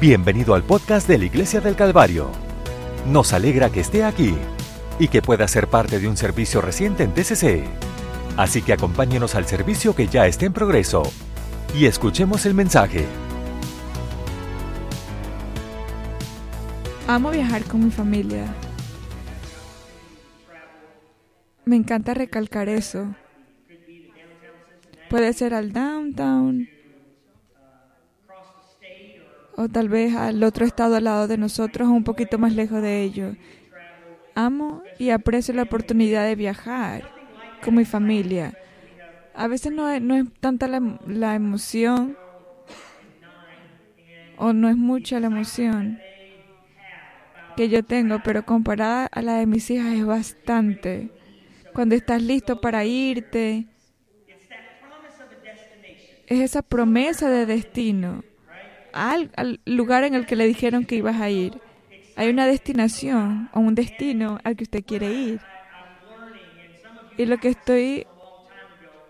Bienvenido al podcast de la Iglesia del Calvario. Nos alegra que esté aquí y que pueda ser parte de un servicio reciente en TCC. Así que acompáñenos al servicio que ya está en progreso y escuchemos el mensaje. Amo viajar con mi familia. Me encanta recalcar eso. Puede ser al downtown o tal vez al otro estado al lado de nosotros o un poquito más lejos de ello. Amo y aprecio la oportunidad de viajar con mi familia. A veces no es, no es tanta la, la emoción o no es mucha la emoción que yo tengo, pero comparada a la de mis hijas es bastante. Cuando estás listo para irte, es esa promesa de destino al, lugar en el que le dijeron que ibas a ir. Hay una destinación o un destino al que usted quiere ir. Y lo que estoy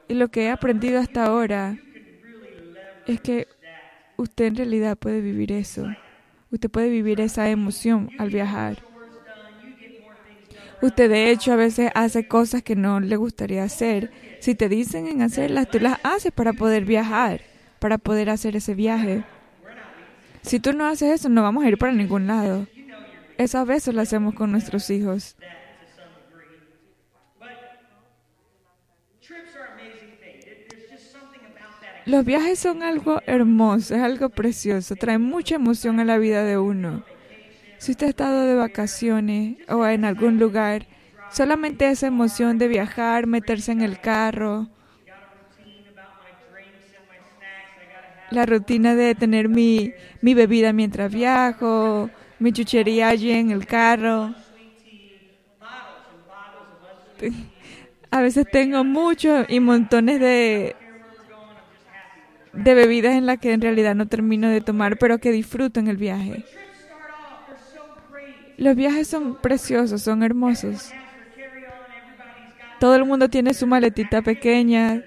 y lo que he aprendido hasta ahora es que usted en realidad puede vivir eso. Usted puede vivir esa emoción al viajar. Usted de hecho a veces hace cosas que no le gustaría hacer. Si te dicen en hacerlas, tú las haces para poder viajar, para poder hacer ese viaje. Si tú no haces eso, no vamos a ir para ningún lado. Esas veces lo hacemos con nuestros hijos. Los viajes son algo hermoso, es algo precioso, traen mucha emoción a la vida de uno. Si usted ha estado de vacaciones o en algún lugar, solamente esa emoción de viajar, meterse en el carro, la rutina de tener mi, mi bebida mientras viajo, mi chuchería allí en el carro. A veces tengo muchos y montones de, de bebidas en las que en realidad no termino de tomar, pero que disfruto en el viaje. Los viajes son preciosos, son hermosos. Todo el mundo tiene su maletita pequeña,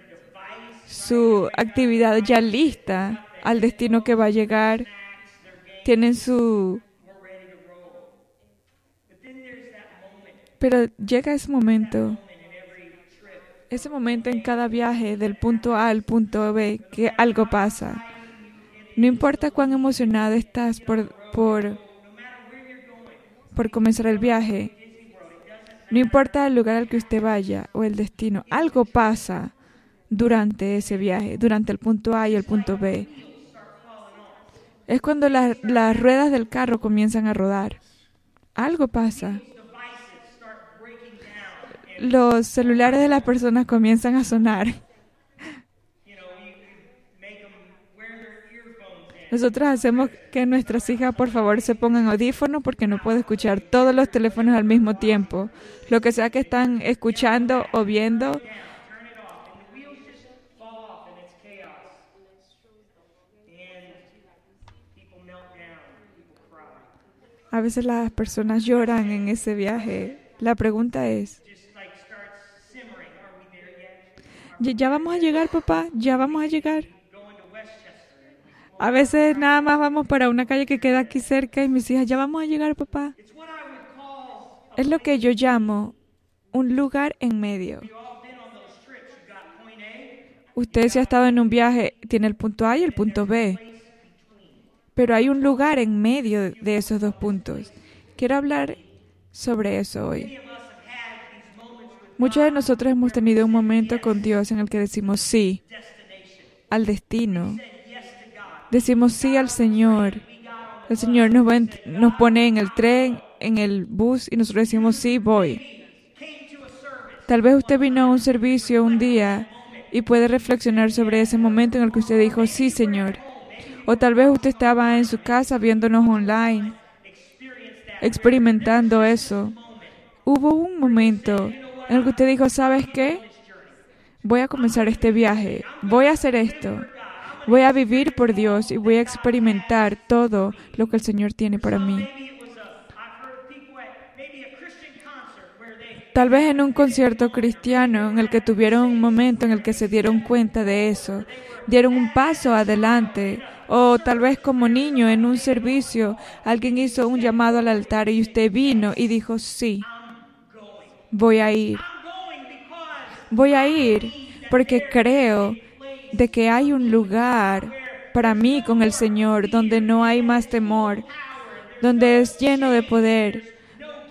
su actividad ya lista al destino que va a llegar. Tienen su... Pero llega ese momento, ese momento en cada viaje del punto A al punto B, que algo pasa. No importa cuán emocionado estás por, por, por comenzar el viaje, no importa el lugar al que usted vaya o el destino, algo pasa durante ese viaje, durante el punto A y el punto B. Es cuando la, las ruedas del carro comienzan a rodar. Algo pasa. Los celulares de las personas comienzan a sonar. Nosotros hacemos que nuestras hijas, por favor, se pongan audífonos porque no puedo escuchar todos los teléfonos al mismo tiempo. Lo que sea que están escuchando o viendo, A veces las personas lloran en ese viaje. La pregunta es, ¿ya vamos a llegar, papá? ¿Ya vamos a llegar? A veces nada más vamos para una calle que queda aquí cerca y mis hijas, ¿ya vamos a llegar, papá? Es lo que yo llamo un lugar en medio. Usted si ha estado en un viaje, tiene el punto A y el punto B pero hay un lugar en medio de esos dos puntos. Quiero hablar sobre eso hoy. Muchos de nosotros hemos tenido un momento con Dios en el que decimos sí al destino. Decimos sí al Señor. El Señor nos, nos pone en el tren, en el bus y nosotros decimos sí, voy. Tal vez usted vino a un servicio un día y puede reflexionar sobre ese momento en el que usted dijo sí, Señor. O tal vez usted estaba en su casa viéndonos online, experimentando eso. Hubo un momento en el que usted dijo, ¿sabes qué? Voy a comenzar este viaje, voy a hacer esto, voy a vivir por Dios y voy a experimentar todo lo que el Señor tiene para mí. Tal vez en un concierto cristiano en el que tuvieron un momento en el que se dieron cuenta de eso, dieron un paso adelante, o tal vez como niño en un servicio, alguien hizo un llamado al altar y usted vino y dijo, sí, voy a ir. Voy a ir porque creo de que hay un lugar para mí con el Señor donde no hay más temor, donde es lleno de poder,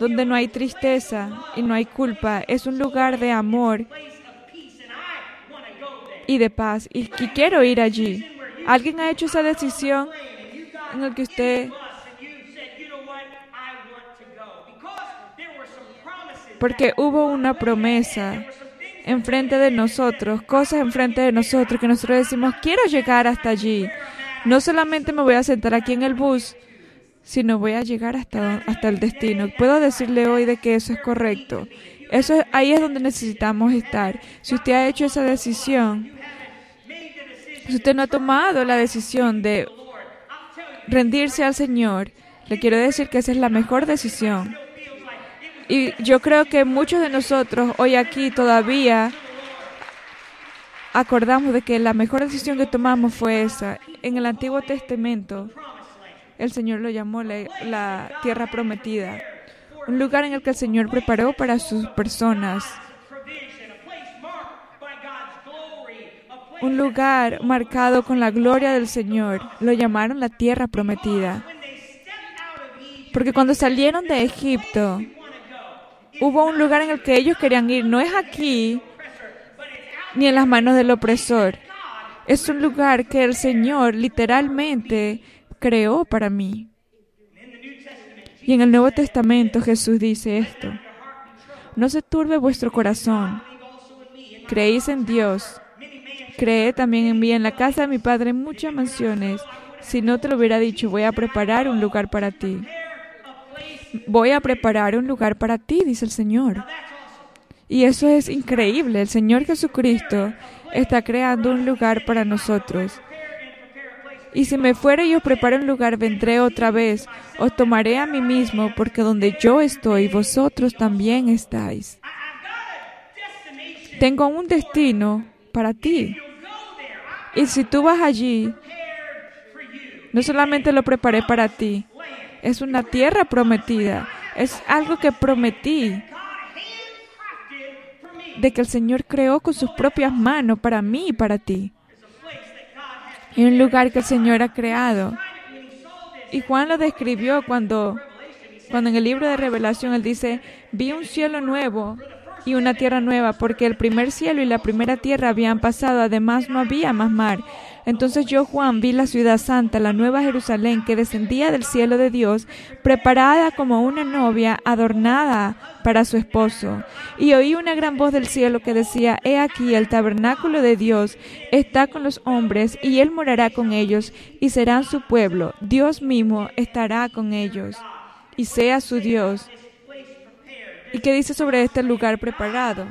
donde no hay tristeza y no hay culpa. Es un lugar de amor y de paz. Y, quiero ir allí. ¿Alguien ha hecho esa decisión en el que usted... Porque hubo una promesa enfrente de nosotros, cosas enfrente de nosotros que nosotros decimos, quiero llegar hasta allí. No solamente me voy a sentar aquí en el bus, sino voy a llegar hasta, hasta el destino. Puedo decirle hoy de que eso es correcto. Eso ahí es donde necesitamos estar. Si usted ha hecho esa decisión, si usted no ha tomado la decisión de rendirse al Señor, le quiero decir que esa es la mejor decisión. Y yo creo que muchos de nosotros hoy aquí todavía acordamos de que la mejor decisión que tomamos fue esa. En el Antiguo Testamento, el Señor lo llamó la, tierra prometida, un lugar en el que el Señor preparó para sus personas, un lugar marcado con la gloria del Señor. Lo llamaron la tierra prometida. Porque cuando salieron de Egipto, hubo un lugar en el que ellos querían ir. No es aquí, ni en las manos del opresor. Es un lugar que el Señor literalmente creó para mí. Y en el Nuevo Testamento Jesús dice esto. No se turbe vuestro corazón. Creéis en Dios. Cree también en mí. En la casa de mi Padre muchas mansiones. Si no te lo hubiera dicho, voy a preparar un lugar para ti. Voy a preparar un lugar para ti, dice el Señor. Y eso es increíble. El Señor Jesucristo está creando un lugar para nosotros. Y si me fuere y os preparo un lugar, vendré otra vez. Os tomaré a mí mismo, porque donde yo estoy, vosotros también estáis. Tengo un destino para ti. Y si tú vas allí, no solamente lo preparé para ti, es una tierra prometida, es algo que prometí de que el Señor creó con sus propias manos para mí y para ti. Y un lugar que el Señor ha creado. Y Juan lo describió cuando, cuando en el libro de Revelación él dice, vi un cielo nuevo y una tierra nueva, porque el primer cielo y la primera tierra habían pasado, además no había más mar. Entonces yo, Juan, vi la ciudad santa, la nueva Jerusalén, que descendía del cielo de Dios, preparada como una novia adornada para su esposo. Y oí una gran voz del cielo que decía, He aquí, el tabernáculo de Dios está con los hombres, y Él morará con ellos, y serán su pueblo. Dios mismo estará con ellos, y sea su Dios. ¿Y qué dice sobre este lugar preparado?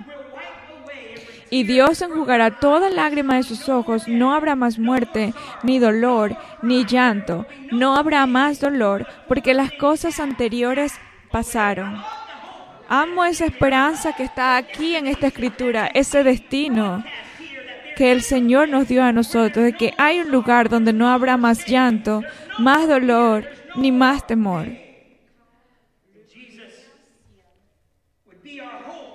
Y Dios enjugará toda lágrima de sus ojos. No habrá más muerte, ni dolor, ni llanto. No habrá más dolor, porque las cosas anteriores pasaron. Amo esa esperanza que está aquí en esta escritura, ese destino que el Señor nos dio a nosotros, de que hay un lugar donde no habrá más llanto, más dolor, ni más temor.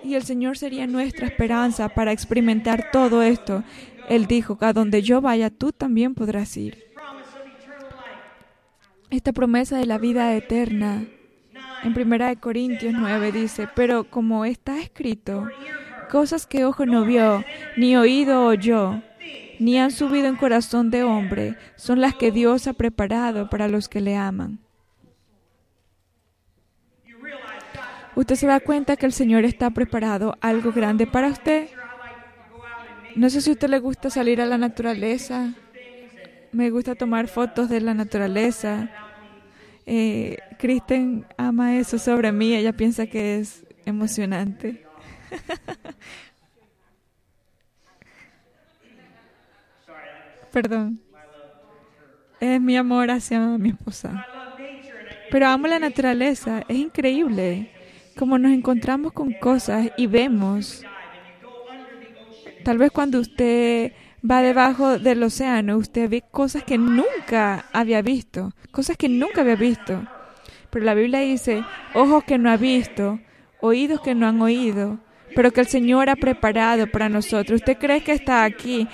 Y el Señor sería nuestra esperanza para experimentar todo esto. Él dijo, a donde yo vaya, tú también podrás ir. Esta promesa de la vida eterna en 1 Corintios 9 dice, pero como está escrito, cosas que ojo no vio, ni oído oyó, ni han subido en corazón de hombre, son las que Dios ha preparado para los que le aman. Usted se da cuenta que el Señor está preparado algo grande para usted. No sé si a usted le gusta salir a la naturaleza. Me gusta tomar fotos de la naturaleza. Eh, Kristen ama eso sobre mí. Ella piensa que es emocionante. Perdón. Es mi amor hacia mi esposa. Pero amo la naturaleza. Es increíble como nos encontramos con cosas y vemos, tal vez cuando usted va debajo del océano, usted ve cosas que nunca había visto, cosas que nunca había visto. Pero la Biblia dice, ojos que no ha visto, oídos que no han oído, pero que el Señor ha preparado para nosotros. ¿Usted cree que está aquí?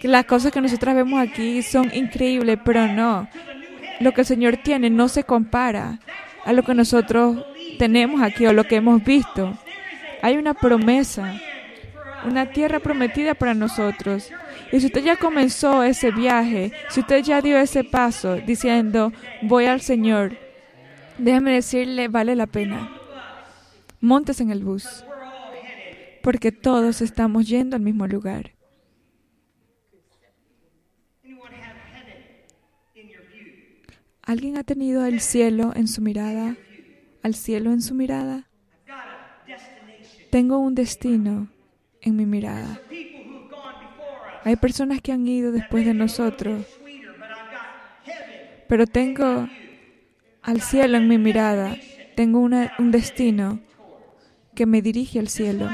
Que las cosas que nosotros vemos aquí son increíbles, pero no. Lo que el Señor tiene no se compara a lo que nosotros tenemos aquí o lo que hemos visto. Hay una promesa, una tierra prometida para nosotros. Y si usted ya comenzó ese viaje, si usted ya dio ese paso diciendo, voy al Señor, déjeme decirle, vale la pena. Montes en el bus, porque todos estamos yendo al mismo lugar. ¿Alguien ha tenido el cielo en su mirada? ¿Al cielo en su mirada? Tengo un destino en mi mirada. Hay personas que han ido después de nosotros, pero tengo al cielo en mi mirada. Tengo un destino que me dirige al cielo.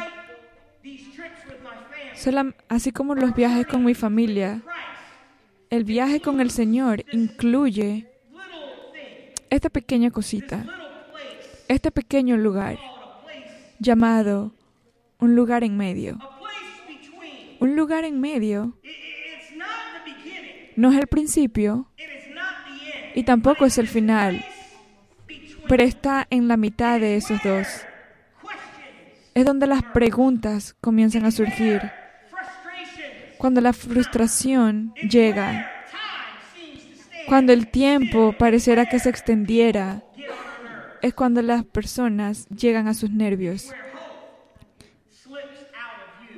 así como los viajes con mi familia, el viaje con el Señor incluye esta pequeña cosita, este pequeño lugar llamado un lugar en medio. Un lugar en medio no es el principio y tampoco es el final, pero está en la mitad de esos dos. Es donde las preguntas comienzan a surgir, cuando la frustración llega. cuando el tiempo pareciera que se extendiera, es cuando las personas llegan a sus nervios.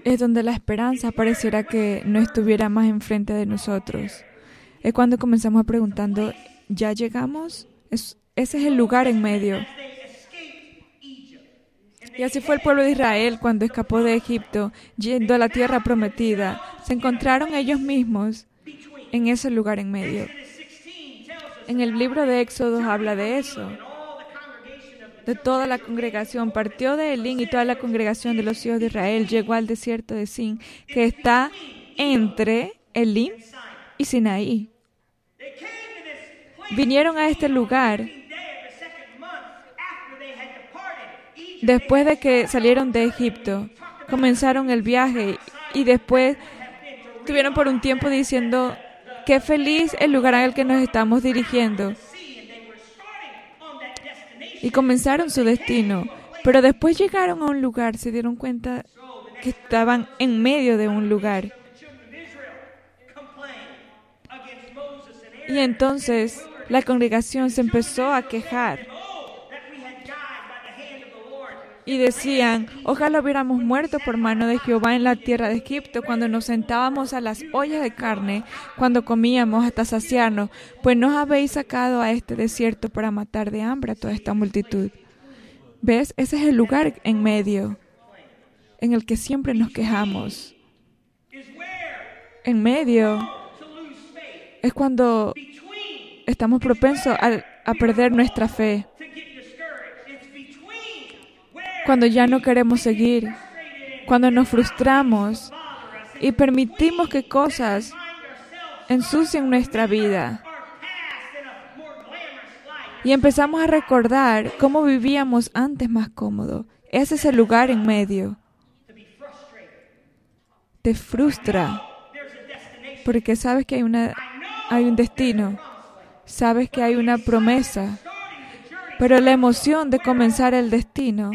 Es donde la esperanza pareciera que no estuviera más enfrente de nosotros. Es cuando comenzamos preguntando, ¿ya llegamos? ese es el lugar en medio. Y así fue el pueblo de Israel cuando escapó de Egipto, yendo a la tierra prometida. Se encontraron ellos mismos en ese lugar en medio. En el libro de Éxodo habla de eso, de toda la congregación. Partió de Elín y toda la congregación de los hijos de Israel llegó al desierto de Sin, que está entre Elín y Sinaí. Vinieron a este lugar después de que salieron de Egipto. Comenzaron el viaje y después estuvieron por un tiempo diciendo, Qué feliz el lugar al que nos estamos dirigiendo. Y comenzaron su destino. Pero después llegaron a un lugar, se dieron cuenta que estaban en medio de un lugar. Y entonces la congregación se empezó a quejar y decían, ojalá hubiéramos muerto por mano de Jehová en la tierra de Egipto, cuando nos sentábamos a las ollas de carne, cuando comíamos hasta saciarnos, pues nos habéis sacado a este desierto para matar de hambre a toda esta multitud. ¿Ves? Ese es el lugar en medio en el que siempre nos quejamos. En medio es cuando estamos propensos a, a perder nuestra fe cuando ya no queremos seguir, cuando nos frustramos y permitimos que cosas ensucien nuestra vida. Y empezamos a recordar cómo vivíamos antes más cómodo. Ese es el lugar en medio. Te frustra porque sabes que hay, una, hay un destino, sabes que hay una promesa, pero la emoción de comenzar el destino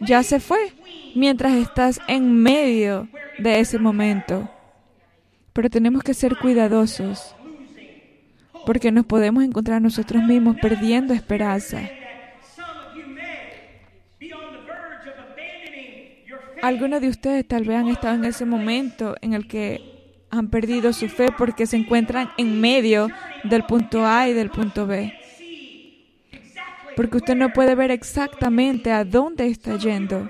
ya se fue mientras estás en medio de ese momento. Pero tenemos que ser cuidadosos porque nos podemos encontrar nosotros mismos perdiendo esperanza. Algunos de ustedes tal vez han estado en ese momento en el que han perdido su fe porque se encuentran en medio del punto A y del punto B porque usted no puede ver exactamente a dónde está yendo.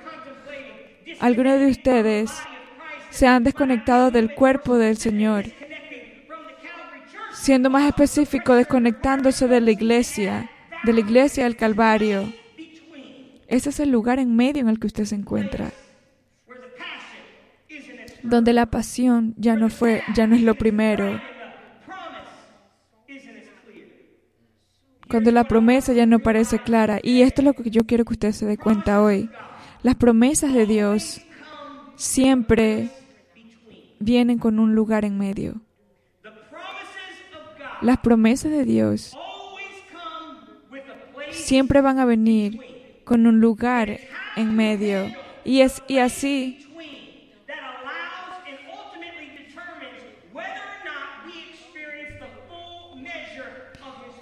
Algunos de ustedes se han desconectado del cuerpo del Señor, siendo más específico, desconectándose de la iglesia, de la iglesia del Calvario, Ese es el lugar en medio en el que usted se encuentra. Donde la pasión ya no fue, ya no es lo primero. Cuando la promesa ya no parece clara. Y esto es lo que yo quiero que usted se dé cuenta hoy. Las promesas de Dios siempre vienen con un lugar en medio. Las promesas de Dios siempre van a venir con un lugar en medio. Y, es, y así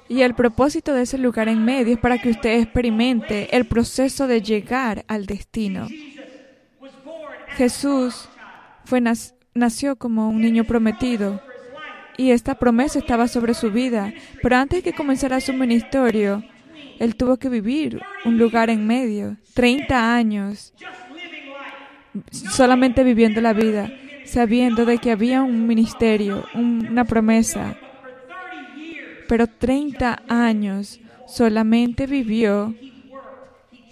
Y el propósito de ese lugar en medio es para que usted experimente el proceso de llegar al destino. Jesús fue, nació como un niño prometido y esta promesa estaba sobre su vida, pero antes que comenzara su ministerio, él tuvo que vivir un lugar en medio, 30 años, solamente viviendo la vida, sabiendo de que había un ministerio, una promesa. Pero 30 años solamente vivió,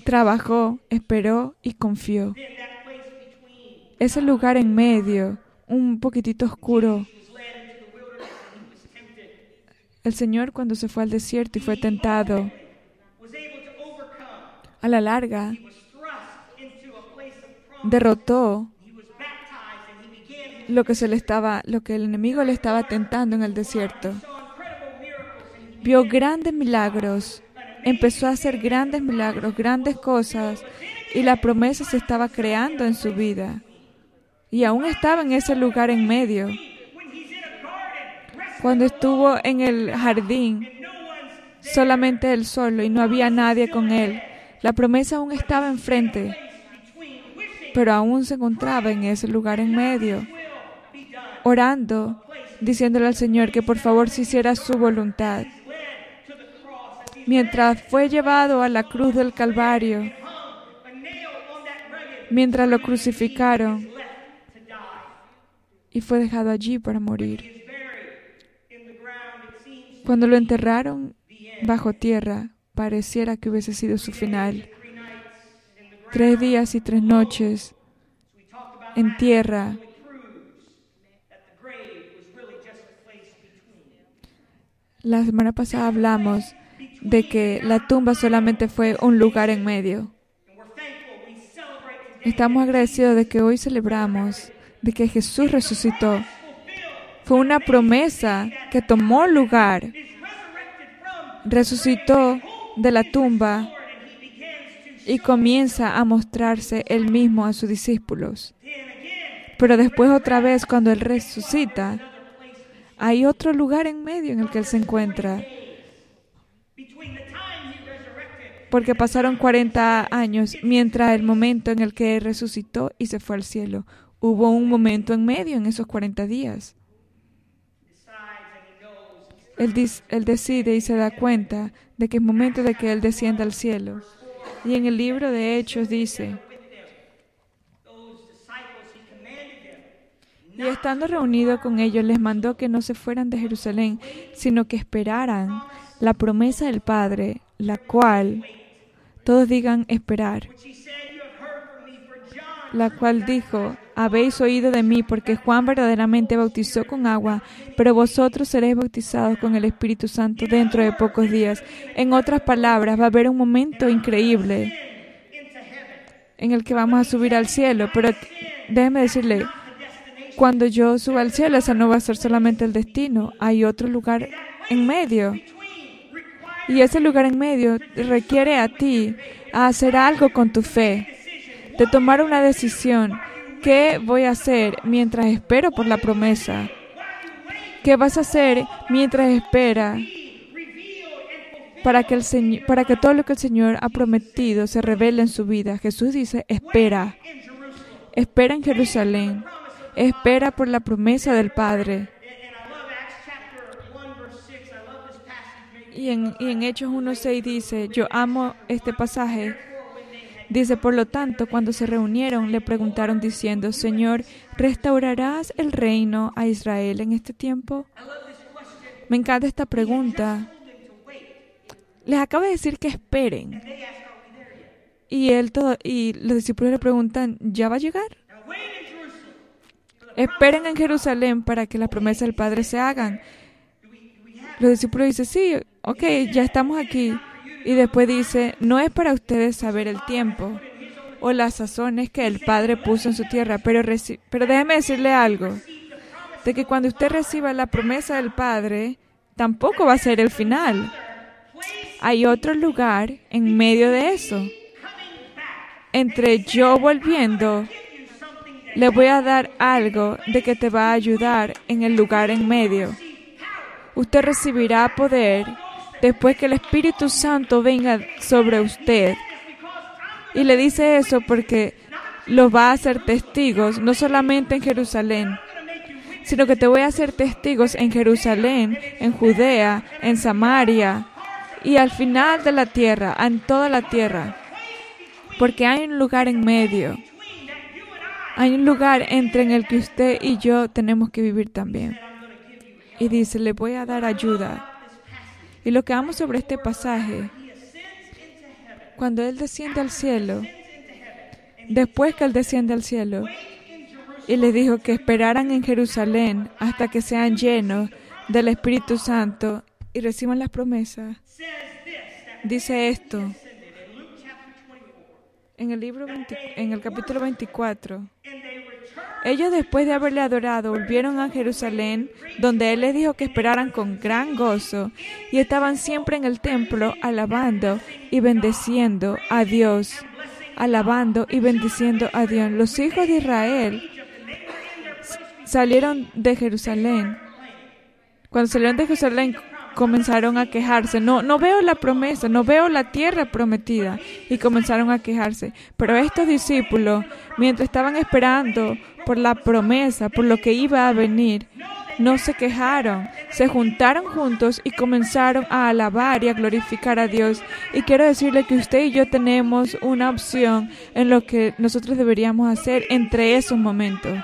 trabajó, esperó y confió. Ese lugar en medio, un poquitito oscuro, el Señor cuando se fue al desierto y fue tentado, a la larga derrotó lo que se le estaba, lo que el enemigo le estaba tentando en el desierto. Vio grandes milagros, empezó a hacer grandes milagros, grandes cosas, y la promesa se estaba creando en su vida. Y aún estaba en ese lugar en medio. Cuando estuvo en el jardín, solamente él solo y no había nadie con él. La promesa aún estaba enfrente, pero aún se encontraba en ese lugar en medio, orando, diciéndole al Señor que por favor se hiciera su voluntad. Mientras fue llevado a la cruz del Calvario, mientras lo crucificaron y fue dejado allí para morir. Cuando lo enterraron bajo tierra, pareciera que hubiese sido su final. Tres días y tres noches en tierra. La semana pasada hablamos de que la tumba solamente fue un lugar en medio. Estamos agradecidos de que hoy celebramos de que Jesús resucitó. Fue una promesa que tomó lugar. Resucitó de la tumba y comienza a mostrarse él mismo a sus discípulos. Pero después otra vez, cuando él resucita, hay otro lugar en medio en el que él se encuentra. Porque pasaron 40 años mientras el momento en el que resucitó y se fue al cielo. Hubo un momento en medio en esos 40 días. Él, él, decide y se da cuenta de que es momento de que Él descienda al cielo. Y en el libro de Hechos dice, y estando reunido con ellos les mandó que no se fueran de Jerusalén, sino que esperaran la promesa del Padre, la cual todos digan esperar, la cual dijo, habéis oído de mí, porque Juan verdaderamente bautizó con agua, pero vosotros seréis bautizados con el Espíritu Santo dentro de pocos días. En otras palabras, va a haber un momento increíble en el que vamos a subir al cielo, pero déjeme decirle, cuando yo suba al cielo, ese no va a ser solamente el destino, hay otro lugar en medio. Y ese lugar en medio requiere a ti hacer algo con tu fe, de tomar una decisión ¿Qué voy a hacer mientras espero por la promesa? ¿Qué vas a hacer mientras espera para que, el Señor, para que todo lo que el Señor ha prometido se revele en su vida? Jesús dice, espera. Espera en Jerusalén. Espera por la promesa del Padre. Y en, y en Hechos 1.6 dice, yo amo este pasaje Dice, por lo tanto, cuando se reunieron, le preguntaron diciendo, Señor, ¿restaurarás el reino a Israel en este tiempo? Me encanta esta pregunta. Les acabo de decir que esperen. Y, él todo, y los discípulos le preguntan, ¿ya va a llegar? Esperen en Jerusalén para que las promesas del Padre se hagan. Los discípulos dicen, sí, ok, ya estamos aquí. Y después dice, no es para ustedes saber el tiempo o las sazones que el Padre puso en su tierra, pero, pero déjeme decirle algo, de que cuando usted reciba la promesa del Padre, tampoco va a ser el final. Hay otro lugar en medio de eso. Entre yo volviendo, le voy a dar algo de que te va a ayudar en el lugar en medio. Usted recibirá poder después que el Espíritu Santo venga sobre usted. Y le dice eso porque lo va a hacer testigos, no solamente en Jerusalén, sino que te voy a hacer testigos en Jerusalén, en Judea, en Samaria y al final de la tierra, en toda la tierra. Porque hay un lugar en medio. Hay un lugar entre en el que usted y yo tenemos que vivir también. Y dice, le voy a dar ayuda y lo que amo sobre este pasaje, cuando Él desciende al cielo, después que Él desciende al cielo, y les dijo que esperaran en Jerusalén hasta que sean llenos del Espíritu Santo y reciban las promesas, dice esto en el libro en el capítulo 24. Ellos después de haberle adorado volvieron a Jerusalén, donde Él les dijo que esperaran con gran gozo, y estaban siempre en el templo alabando y bendeciendo a Dios, alabando y bendiciendo a Dios. Los hijos de Israel salieron de Jerusalén. Cuando salieron de Jerusalén comenzaron a quejarse. No, no veo la promesa, no veo la tierra prometida. Y comenzaron a quejarse. Pero estos discípulos, mientras estaban esperando por la promesa, por lo que iba a venir, no se quejaron, se juntaron juntos y comenzaron a alabar y a glorificar a Dios. Y quiero decirle que usted y yo tenemos una opción en lo que nosotros deberíamos hacer entre esos momentos.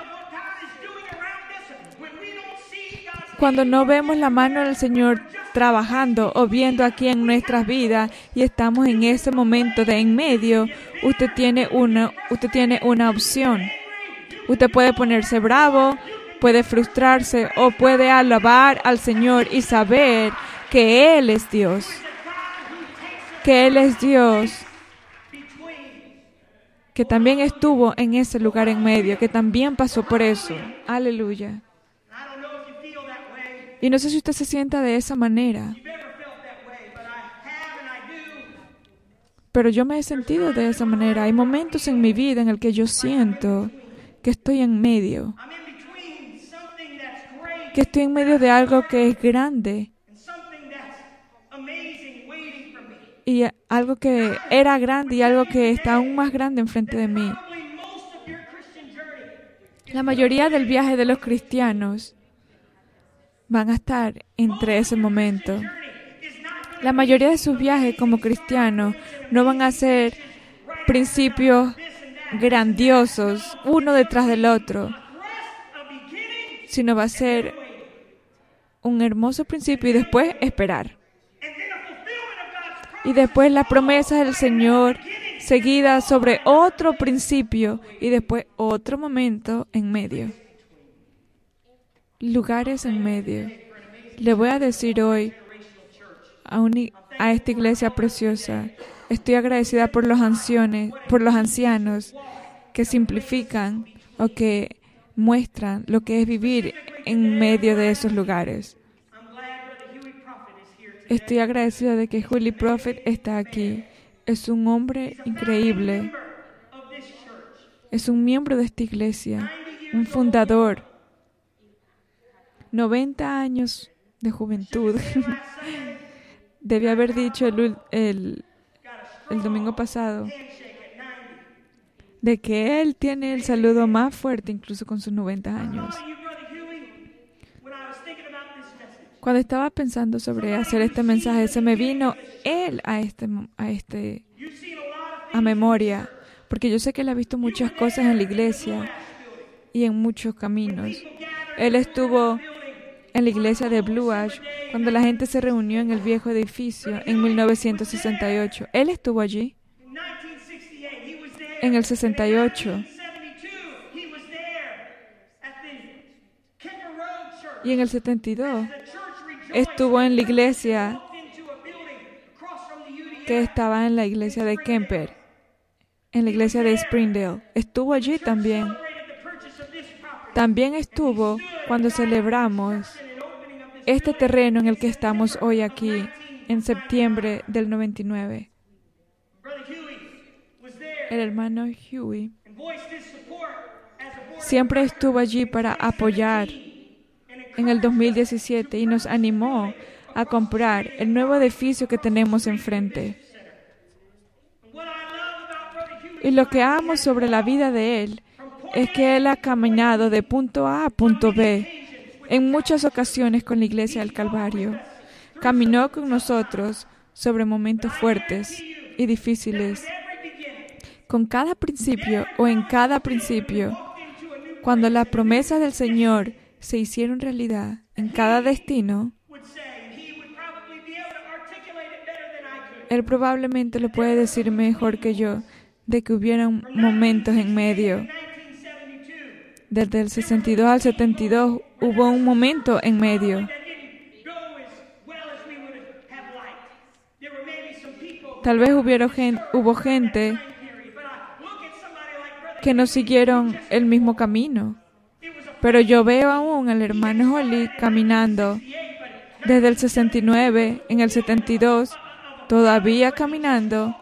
Cuando no vemos la mano del Señor trabajando o viendo aquí en nuestras vidas y estamos en ese momento de en medio, usted tiene una, usted tiene una opción. Usted puede ponerse bravo, puede frustrarse o puede alabar al Señor y saber que Él es Dios. Que Él es Dios. Que también estuvo en ese lugar en medio, que también pasó por eso. Aleluya. Y no sé si usted se sienta de esa manera. Pero yo me he sentido de esa manera. Hay momentos en mi vida en el que yo siento que estoy en medio. Que estoy en medio de algo que es grande. Y algo que era grande y algo que está aún más grande enfrente de mí. La mayoría del viaje de los cristianos van a estar entre ese momento. La mayoría de sus viajes como cristianos no van a ser principios grandiosos, uno detrás del otro, sino va a ser un hermoso principio y después esperar. Y después la promesa del Señor seguida sobre otro principio y después otro momento en medio lugares en medio. Le voy a decir hoy a, esta iglesia preciosa, estoy agradecida por los ancianos, por los ancianos que simplifican o que muestran lo que es vivir en medio de esos lugares. Estoy agradecida de que Julie Prophet está aquí. Es un hombre increíble. Es un miembro de esta iglesia, un fundador 90 años de juventud. Debí haber dicho el, el, el domingo pasado de que él tiene el saludo más fuerte incluso con sus 90 años. Cuando estaba pensando sobre hacer este mensaje, se me vino él a este a este a memoria, porque yo sé que él ha visto muchas cosas en la iglesia y en muchos caminos. Él estuvo en la iglesia de Blue Ash cuando la gente se reunió en el viejo edificio en 1968. Él estuvo allí. en el 68 y en el 72 estuvo en la iglesia que estaba en la iglesia de Kemper, en la iglesia de Springdale. Estuvo allí también. También estuvo cuando celebramos este terreno en el que estamos hoy aquí, en septiembre del 99. El hermano Huey siempre estuvo allí para apoyar en el 2017 y nos animó a comprar el nuevo edificio que tenemos enfrente. Y lo que amo sobre la vida de él es que él ha caminado de punto A a punto B en muchas ocasiones con la iglesia del Calvario. Caminó con nosotros sobre momentos fuertes y difíciles. Con cada principio o en cada principio, cuando las promesas del Señor se hicieron realidad en cada destino, Él probablemente lo puede decir mejor que yo, de que hubieran momentos en medio. Desde el 62 al 72 hubo un momento en medio. Tal vez hubo gente que no siguieron el mismo camino. Pero yo veo aún al hermano Holly caminando desde el 69, en el 72, todavía caminando.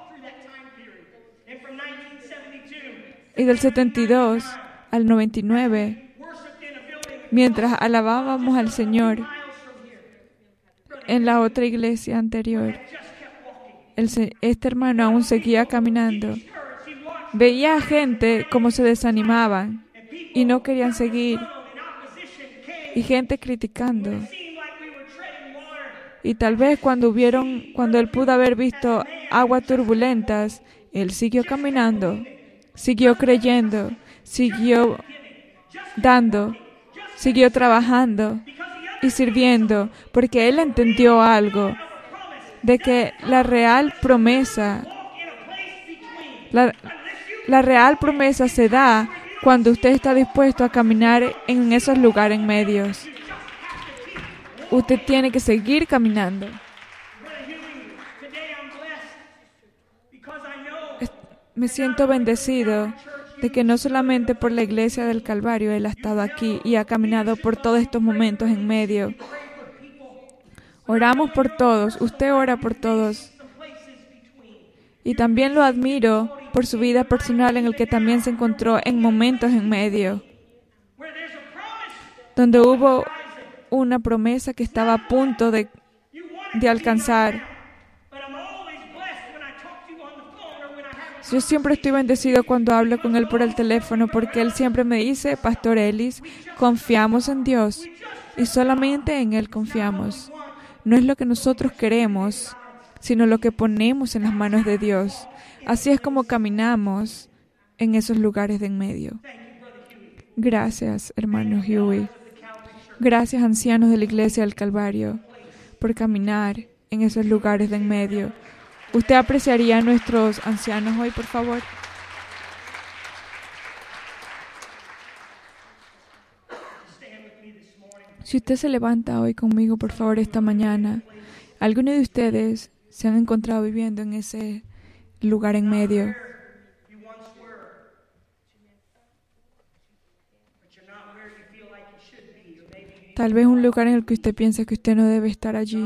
Y del 72 al 99, mientras alabábamos al Señor en la otra iglesia anterior, este hermano aún seguía caminando. Veía a gente como se desanimaban y no querían seguir. Y gente criticando. Y tal vez cuando hubieron, cuando él pudo haber visto aguas turbulentas, él siguió caminando, siguió creyendo, siguió dando, siguió trabajando y sirviendo, porque él entendió algo de que la real promesa, la, la real promesa se da cuando usted está dispuesto a caminar en esos lugares medios. Usted tiene que seguir caminando. Me siento bendecido de que no solamente por la iglesia del Calvario Él ha estado aquí y ha caminado por todos estos momentos en medio. Oramos por todos, usted ora por todos. Y también lo admiro por su vida personal en el que también se encontró en momentos en medio, donde hubo una promesa que estaba a punto de, de alcanzar. Yo siempre estoy bendecido cuando hablo con él por el teléfono porque él siempre me dice, Pastor Ellis, confiamos en Dios y solamente en Él confiamos. No es lo que nosotros queremos, sino lo que ponemos en las manos de Dios. Así es como caminamos en esos lugares de en medio. Gracias, hermano Huey. Gracias, ancianos de la Iglesia del Calvario, por caminar en esos lugares de en medio. ¿Usted apreciaría a nuestros ancianos hoy, por favor? Si usted se levanta hoy conmigo, por favor, esta mañana, ¿alguno de ustedes se han encontrado viviendo en ese lugar en medio. Tal vez un lugar en el que usted piensa que usted no debe estar allí.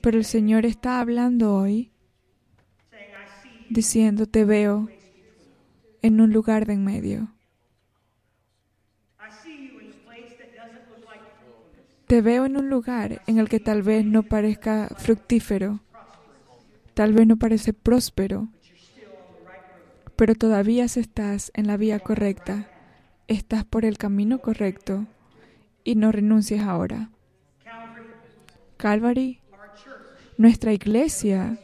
Pero el Señor está hablando hoy, diciendo, te veo en un lugar de en medio. Te veo en un lugar en el que tal vez no parezca fructífero Tal vez no parece próspero, pero todavía estás en la vía correcta, estás por el camino correcto y no renuncies ahora. Calvary, nuestra iglesia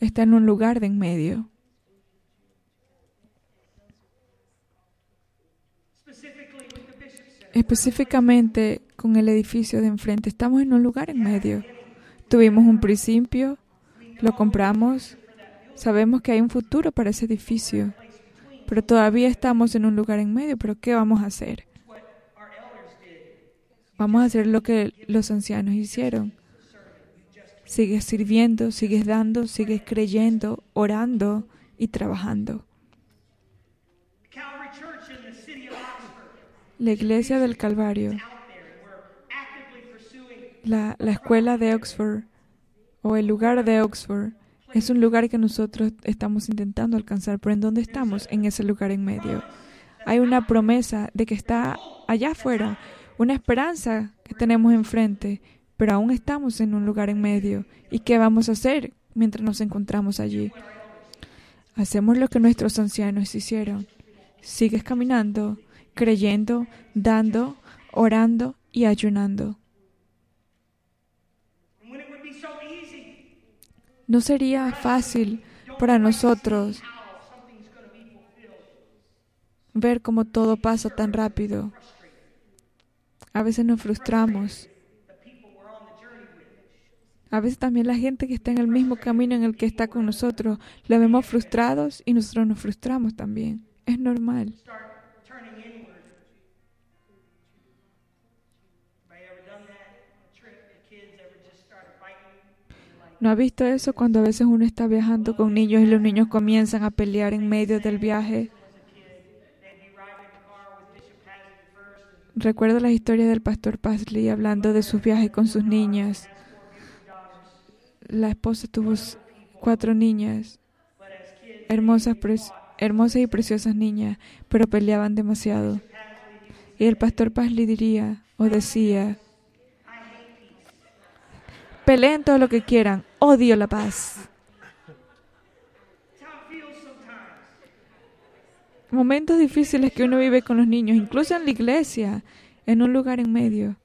está en un lugar de en medio. Específicamente con el edificio de enfrente, estamos en un lugar en medio. Tuvimos un principio, lo compramos Sabemos que hay un futuro para ese edificio, pero todavía estamos en un lugar en medio. ¿Pero qué vamos a hacer? Vamos a hacer lo que los ancianos hicieron. Sigues sirviendo, sigues dando, sigues creyendo, orando y trabajando. La iglesia del Calvario, la, la escuela de Oxford o el lugar de Oxford es un lugar que nosotros estamos intentando alcanzar, pero ¿en dónde estamos? En ese lugar en medio. Hay una promesa de que está allá afuera, una esperanza que tenemos enfrente, pero aún estamos en un lugar en medio. ¿Y qué vamos a hacer mientras nos encontramos allí? Hacemos lo que nuestros ancianos hicieron. Sigues caminando, creyendo, dando, orando y ayunando. No sería fácil para nosotros ver cómo todo pasa tan rápido. A veces nos frustramos. A veces también la gente que está en el mismo camino en el que está con nosotros, la vemos frustrados y nosotros nos frustramos también. Es normal. ¿No ha visto eso cuando a veces uno está viajando con niños y los niños comienzan a pelear en medio del viaje? Recuerdo la historia del pastor Pasley hablando de sus viajes con sus niñas. La esposa tuvo cuatro niñas, hermosas, hermosas y preciosas niñas, pero peleaban demasiado. Y el pastor Pasley diría o decía, Peleen todo lo que quieran. Odio la paz. Momentos difíciles que uno vive con los niños, incluso en la iglesia, en un lugar en medio.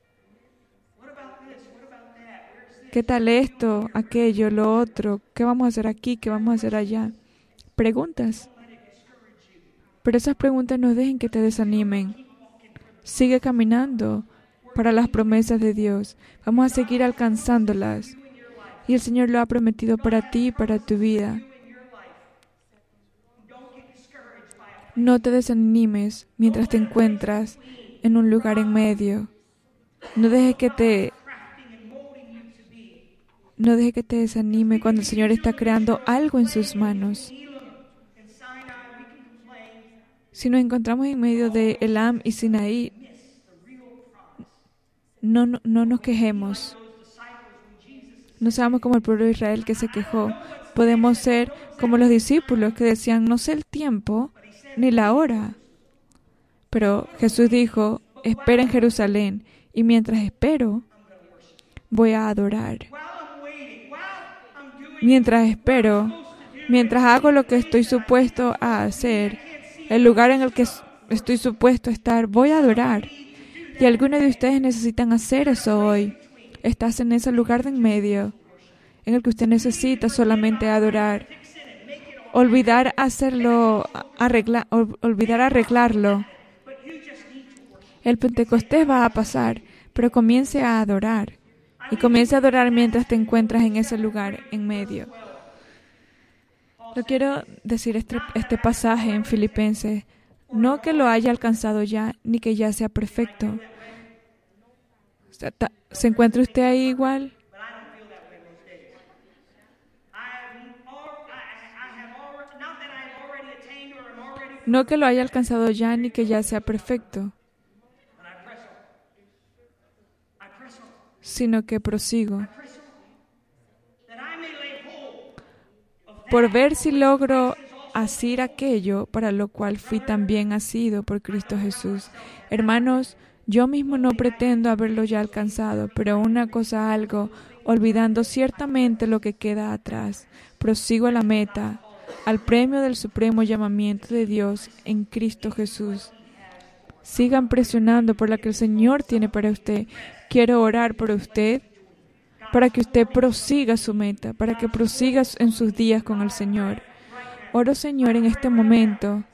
¿Qué tal esto, aquello, lo otro? ¿Qué vamos a hacer aquí? ¿Qué vamos a hacer allá? Preguntas. Pero esas preguntas no dejen que te desanimen. Sigue caminando para las promesas de Dios. Vamos a seguir alcanzándolas. Y el Señor lo ha prometido para ti y para tu vida. No te desanimes mientras te encuentras en un lugar en medio. No dejes que te no deje que te desanime cuando el Señor está creando algo en sus manos. Si nos encontramos en medio de Elam y Sinaí, no, no, nos quejemos. No seamos como el pueblo de Israel que se quejó. Podemos ser como los discípulos que decían, no sé el tiempo ni la hora. Pero Jesús dijo, espera en Jerusalén y mientras espero, voy a adorar. Mientras espero, mientras hago lo que estoy supuesto a hacer, el lugar en el que estoy supuesto a estar, voy a adorar. Y algunos de ustedes necesitan hacer eso hoy. Estás en ese lugar de en medio en el que usted necesita solamente adorar. Olvidar hacerlo, arreglar, olvidar arreglarlo. El Pentecostés va a pasar, pero comience a adorar. Y comience a adorar mientras te encuentras en ese lugar en medio. Lo quiero decir este, este pasaje en Filipenses no que lo haya alcanzado ya, ni que ya sea perfecto. ¿Se encuentra usted ahí igual? No que lo haya alcanzado ya, ni que ya sea perfecto, sino que prosigo por ver si logro asir aquello para lo cual fui también asido por Cristo Jesús. Hermanos, yo mismo no pretendo haberlo ya alcanzado, pero una cosa algo, olvidando ciertamente lo que queda atrás, prosigo a la meta, al premio del supremo llamamiento de Dios en Cristo Jesús. Sigan presionando por la que el Señor tiene para usted. Quiero orar por usted para que usted prosiga su meta, para que prosiga en sus días con el Señor. Oro, Señor, en este momento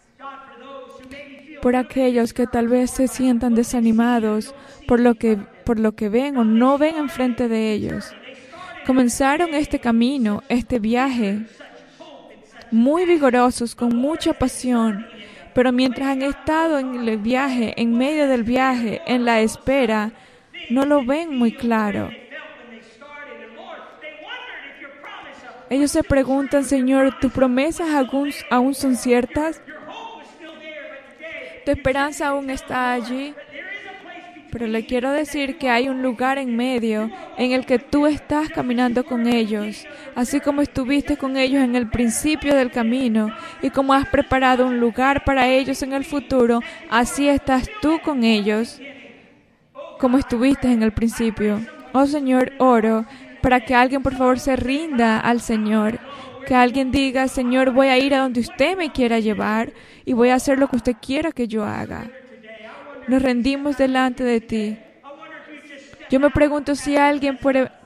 por aquellos que tal vez se sientan desanimados por lo que, por lo que ven o no ven enfrente de ellos. Comenzaron este camino, este viaje, muy vigorosos, con mucha pasión, pero mientras han estado en el viaje, en medio del viaje, en la espera, no lo ven muy claro. Ellos se preguntan, Señor, ¿tus promesas aún, aún son ciertas? ¿Tu esperanza aún está allí? Pero le quiero decir que hay un lugar en medio en el que tú estás caminando con ellos, así como estuviste con ellos en el principio del camino y como has preparado un lugar para ellos en el futuro, así estás tú con ellos, como estuviste en el principio. Oh Señor, oro para que alguien por favor se rinda al Señor. Que alguien diga, Señor, voy a ir a donde usted me quiera llevar y voy a hacer lo que usted quiera que yo haga. Nos rendimos delante de ti. Yo me pregunto si alguien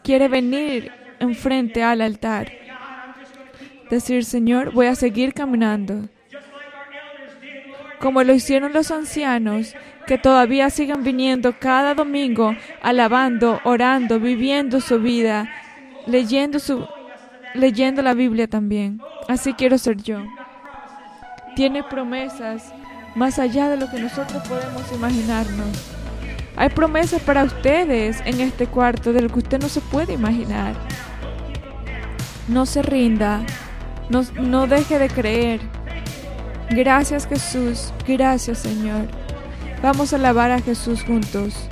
quiere venir enfrente al altar. Decir, Señor, voy a seguir caminando. Como lo hicieron los ancianos, que todavía siguen viniendo cada domingo, alabando, orando, viviendo su vida, leyendo, su, leyendo la Biblia también. Así quiero ser yo. Tiene promesas más allá de lo que nosotros podemos imaginarnos. Hay promesas para ustedes en este cuarto de lo que usted no se puede imaginar. No se rinda, no, no deje de creer. Gracias Jesús, gracias Señor. Vamos a alabar a Jesús juntos.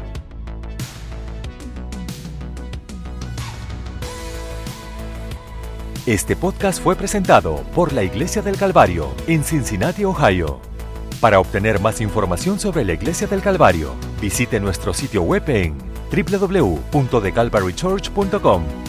Este podcast fue presentado por la Iglesia del Calvario en Cincinnati, Ohio. Para obtener más información sobre la Iglesia del Calvario, visite nuestro sitio web en www.thecalvarychurch.com.